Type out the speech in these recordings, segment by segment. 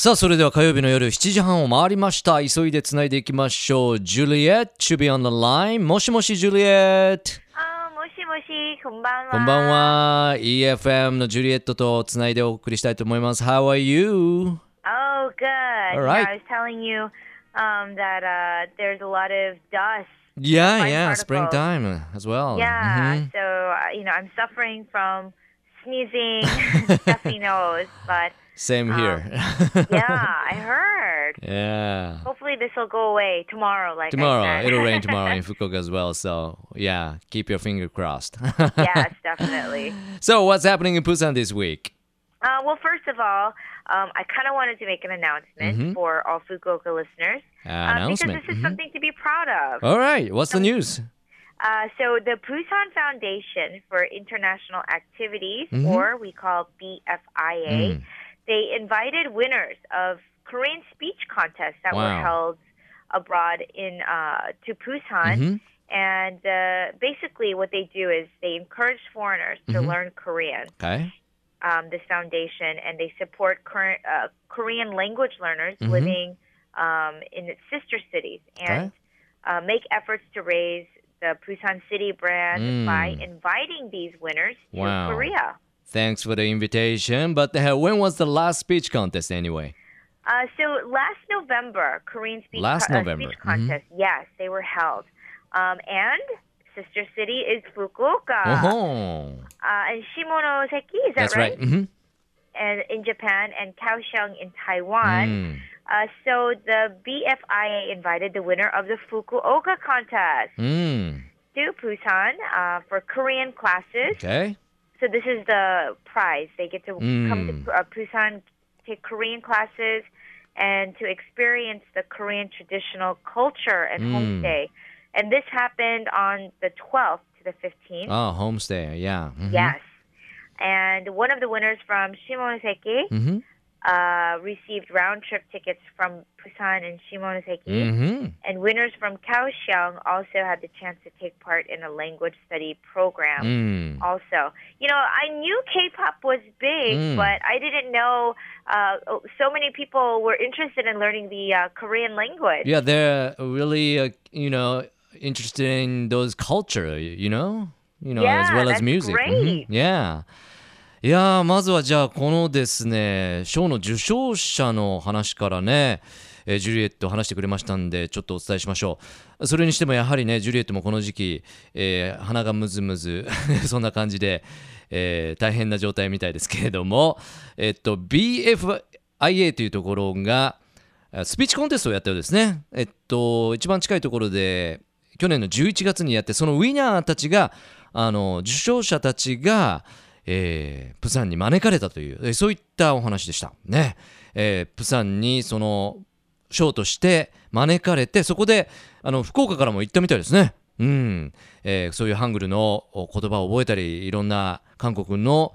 さあ、それでは火曜日の夜7時半を回りました。急いでつないでいきましょう。Juliet should be on the line. もしもし、Juliet。あーもしもし、こんばんは。こんばんは。EFM のジュリエットとつないでお送りしたいと思います。How are you? Oh, good. All right. Yeah, I was telling you um, that uh, there's a lot of dust. Yeah, yeah, particles. springtime as well. Yeah, Mhm. so, uh, you know, I'm suffering from sneezing, stuffy nose, but Same here. yeah, I heard. yeah. Hopefully this will go away tomorrow, like Tomorrow, it'll rain tomorrow in Fukuoka as well. So, yeah, keep your finger crossed. yes, definitely. so, what's happening in Busan this week? Uh, well, first of all, um, I kind of wanted to make an announcement Mhm. for all Fukuoka listeners. uh, announcement. Because this is Mhm. something to be proud of. All right, what's the news? Uh, so the Busan Foundation for International Activities, Mhm. or we call BFIA, Mm. They invited winners of Korean speech contests that were held abroad in uh, to Busan. Mhm. And uh, basically, what they do is they encourage foreigners to Mhm. learn Korean. Okay. Um, this foundation, and they support current uh, Korean language learners Mhm. living um, in its sister cities, and uh, make efforts to raise the Busan city brand Mm. by inviting these winners to Korea. Thanks for the invitation. But uh, when was the last speech contest anyway? Uh, so last November, Korean speech, Last co- uh, November, speech mhm. contest, yes, they were held. Um, and sister city is Fukuoka. oh, Uh, and Shimonoseki, is that that's right. Mhm. And in Japan and Kaohsiung in Taiwan. Mm. Uh, so the BFIA invited the winner of the Fukuoka contest Mm. to Busan uh, for Korean classes. Okay. So this is the prize. They get to come Mm. to uh, Busan, take Korean classes, and to experience the Korean traditional culture and Mm. homestay. And this happened on the 12th to the 15th. Oh, homestay. Yeah. Mhm. Yes. And one of the winners from Shimonoseki Mhm. Uh, received round trip tickets from Busan and Shimonoseki. Mhm. And winners from Kaohsiung also had the chance to take part in a language study program. Mm. Also, you know, I knew K-pop was big, Mm. but I didn't know uh, so many people were interested in learning the uh, Korean language. Yeah, they're really, uh, you know, interested in those culture. You know, you know, as well as music. Mhm. Yeah. いやーまずはじゃあこのですね賞の受賞者の話からね、えージュリエット話してくれましたんでちょっとお伝えしましょう。それにしてもやはりねジュリエットもこの時期、えー鼻がムズムズ そんな感じで、えー大変な状態みたいですけれどもえっと BFIA というところがスピーチコンテストをやったようですね。えっと一番近いところで去年の11月にやってそのウィナーたちがあの受賞者たちが、えープサンに招かれたというえーそういったお話でした。ね、えープサンにその賞として招かれてそこであの福岡からも行ったみたいですね。うん、えーそういうハングルの言葉を覚えたりいろんな韓国の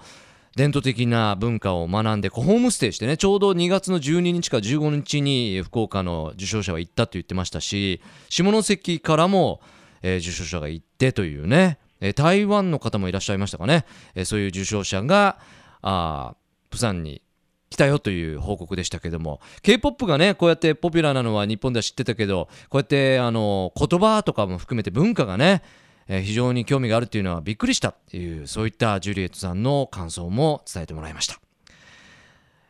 伝統的な文化を学んでホームステイしてねちょうど2月の12日か15日に福岡の受賞者は行ったと言ってましたし下関からも、えー受賞者が行ってというね、えー台湾の方もいらっしゃいましたかね、えーそういう受賞者があープサンに来たよという報告でしたけども K-POP がねこうやってポピュラーなのは日本では知ってたけどこうやってあの言葉とかも含めて文化がねえー非常に興味があるっていうのはびっくりしたっていうそういったジュリエットさんの感想も伝えてもらいました。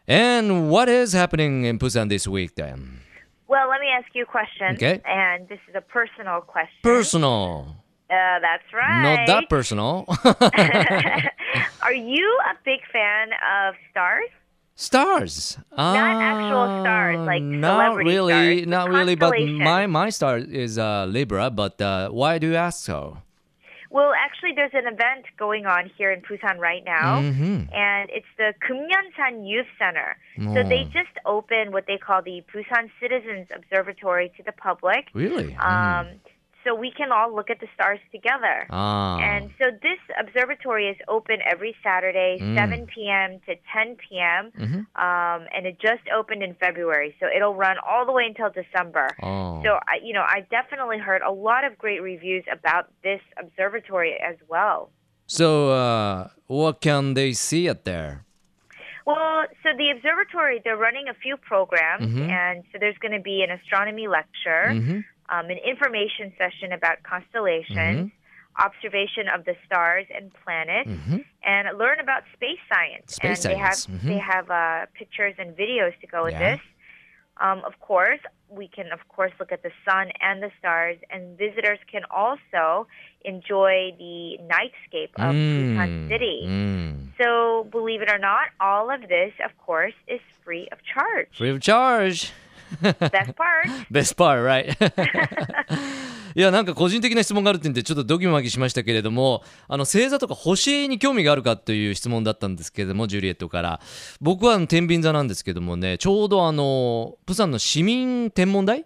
And what is happening in Busan this week then? Well, let me ask you a question. Okay. And this is a personal question. Personal. Uh, that's right. Not that personal. Are you a big fan of stars? stars. Not actual stars, like not really, stars, not really. But my my star is uh, Libra. But uh, why do you ask so? Well, actually, there's an event going on here in Busan right now, Mhm. and it's the Kumyeonsan Youth Center. So they Oh. just opened what they call the Busan Citizens Observatory to the public. Really? Um, so we can all look at the stars together. ah. And so this observatory is open every Saturday, Mm. 7 p.m. to 10 p.m. Mhm. Um, and it just opened in February, so it'll run all the way until December. oh. So I, you know, I definitely heard a lot of great reviews about this observatory as well. So, uh, what can they see at there? Well, so the observatory, they're running a few programs, Mhm. and so there's going to be an astronomy lecture, Mm-hmm. Um, an information session about constellations, observation of the stars and planets, Mm-hmm. and learn about space science. Space and they science, have mhm. they have uh, pictures and videos to go with Yeah. this. Um, of course, we can of course look at the sun and the stars, and visitors can also enjoy the nightscape of Busan City. Mm. So, believe it or not, all of this, of course, is free of charge. Free of charge! Best part. Best part, right? いやなんか個人的な質問があるってんでちょっとドキマギしましたけれどもあの星座とか星に興味があるかという質問だったんですけれどもジュリエットから僕は天秤座なんですけどもねちょうどあのプサンの市民天文台？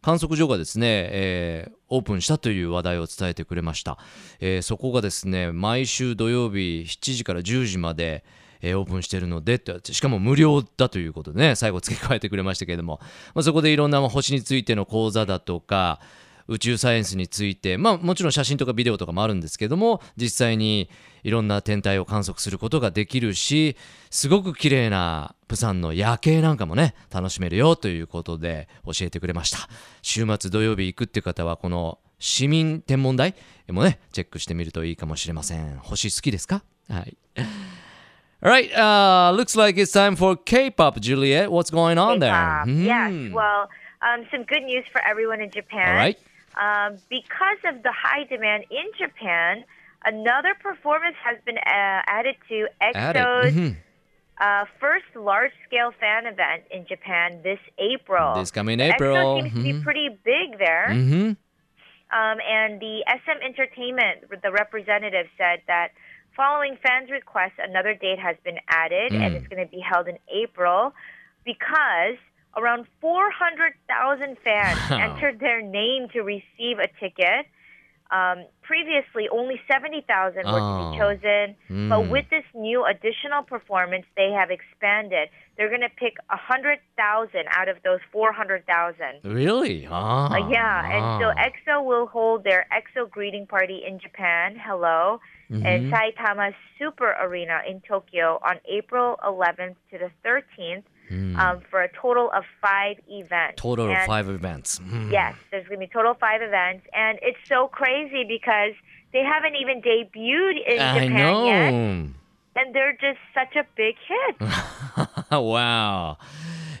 観測所がですね、えーオープンしたという話題を伝えてくれました、えーそこがですね毎週土曜日7時から10時まで、えーオープンしてるのでってしかも無料だということでね最後付け加えてくれましたけれども、まあ、そこでいろんな星についての講座だとか宇宙サイエンスについてまあもちろん写真とかビデオとかもあるんですけども実際にいろんな天体を観測することができるしすごく綺麗なプサンの夜景なんかもね楽しめるよということで教えてくれました。週末土曜日行くって方はこの市民天文台もねチェックしてみるといいかもしれません。星好きですか？はい。Alright, uh, looks like it's time for K-pop, Juliet. What's going on there? K-pop. Hmm. Yes. Well, um, some good news for everyone in Japan. All right. Um, because of the high demand in Japan, another performance has been uh, added to. EXO's Mhm. uh, first large-scale fan event in Japan this April. This coming EXO April. seems to be Mhm. pretty big there. Mhm. Um, and the SM Entertainment, the representative said that following fans' requests, another date has been added, and Mm. it's going to be held in April because around 400,000 fans Wow. entered their name to receive a ticket. Um, previously, only 70,000 were to Oh. be chosen, Mm. but with this new additional performance, they have expanded. They're going to pick 100,000 out of those 400,000. Really? Ah. Uh, yeah, and so. EXO will hold their EXO greeting party in Japan, hello, Mm-hmm. in Saitama Super Arena in Tokyo on April 11th to the 13th um, for a total of five events. Hmm. Total of And five events. Mm. Yes, there's going to be total five events, and it's so crazy because they haven't even debuted in I Japan know. yet, and they're just such a big hit. wow.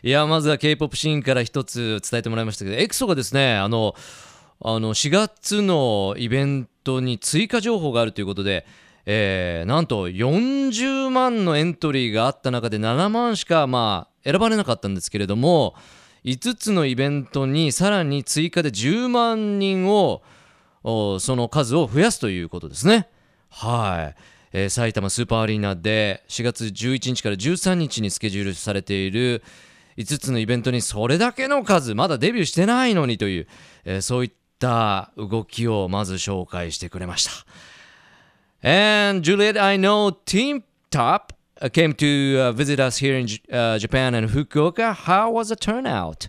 いやまずは K-POP シーンから一つ伝えてもらいましたけどエクソがですねあのあの4月のイベントに追加情報があるということで、えーなんと40万のエントリーがあった中で7万しかまあ選ばれなかったんですけれども5つのイベントにさらに追加で10万人をその数を増やすということですね。はい、えー埼玉スーパーアリーナで4月11日から13日にスケジュールされている5つのイベントにそれだけの数まだデビューしてないのにという、えーそういった動きをまず紹介してくれました。And Juliet, I know Team Top came to uh, visit us here in J- uh, Japan and Fukuoka. How was the turnout?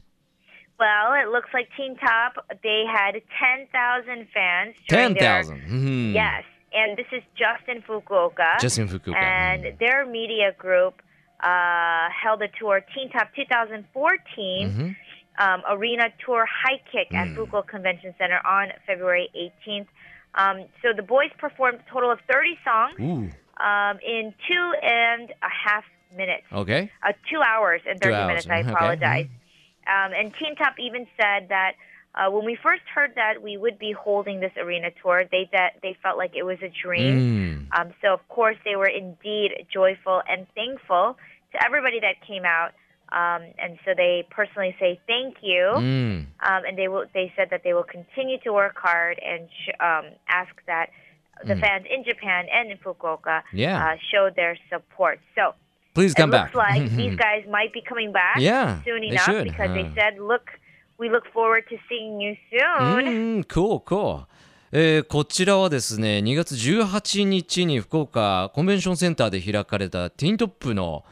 Well, it looks like Teen Top, they had 10,000 fans. during their- 10,000. Mhm. Yes, and this is just in Fukuoka. Just in Fukuoka. And Mhm. their media group uh, held a tour, Teen Top 2014 Mhm. um, Arena Tour High Kick at Mm. Fukuoka Convention Center on February 18th. Um, so the boys performed a total of 30 songs Ooh. Um, in two and a half minutes. Okay. Uh, two hours and 30 hours, minutes, I mhm, okay, apologize. Um, and Teen Top even said that uh, when we first heard that we would be holding this arena tour, they that they felt like it was a dream. Mm. Um, so of course they were indeed joyful and thankful to everybody that came out. Um, and so they personally say thank you. Mm. Um, and they will. They said that they will continue to work hard and sh- um, ask that the Mm. fans in Japan and in Fukuoka Yeah. uh, show their support. So Please it come looks back. like these guys might be coming back Yeah, soon they enough because they uh. said, "Look, we look forward to seeing you soon." うん、cool, cool. えーこちらはですね2月18日に福岡コンベンションセンターで開かれたティーントップの、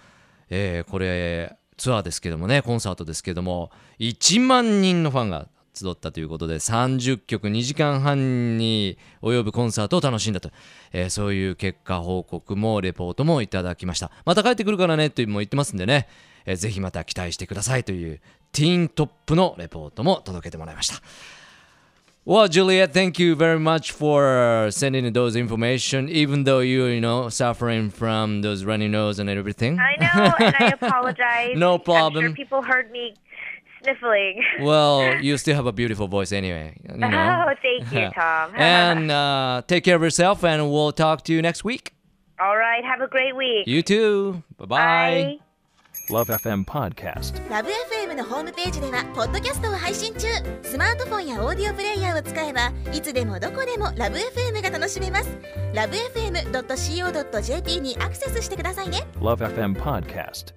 えーこれツアーですけどもねコンサートですけども1万人のファンが集ったということで30曲2時間半に及ぶコンサートを楽しんだと、えーそういう結果報告もレポートもいただきましたまた帰ってくるからねというも言ってますんでね、えーぜひまた期待してくださいというティーントップのレポートも届けてもらいました Well, Juliet, thank you very much for sending those information, even though you, you know, suffering from those runny nose and everything. I know, and I apologize. No I'm problem. sure people heard me sniffling. Well, you still have a beautiful voice anyway. You know? Oh, thank you, Tom. and uh, take care of yourself, and we'll talk to you next week. All right, have a great week. You too. Bye bye. Bye. Love FM Podcast. ラブ f m のホームページではポッドキャストを配信中スマートフォンやオーディオプレイヤーを使えばいつでもどこでもラブ f m が楽しめますラブ FM.co.jp にアクセスしてくださいね Love FM Podcast.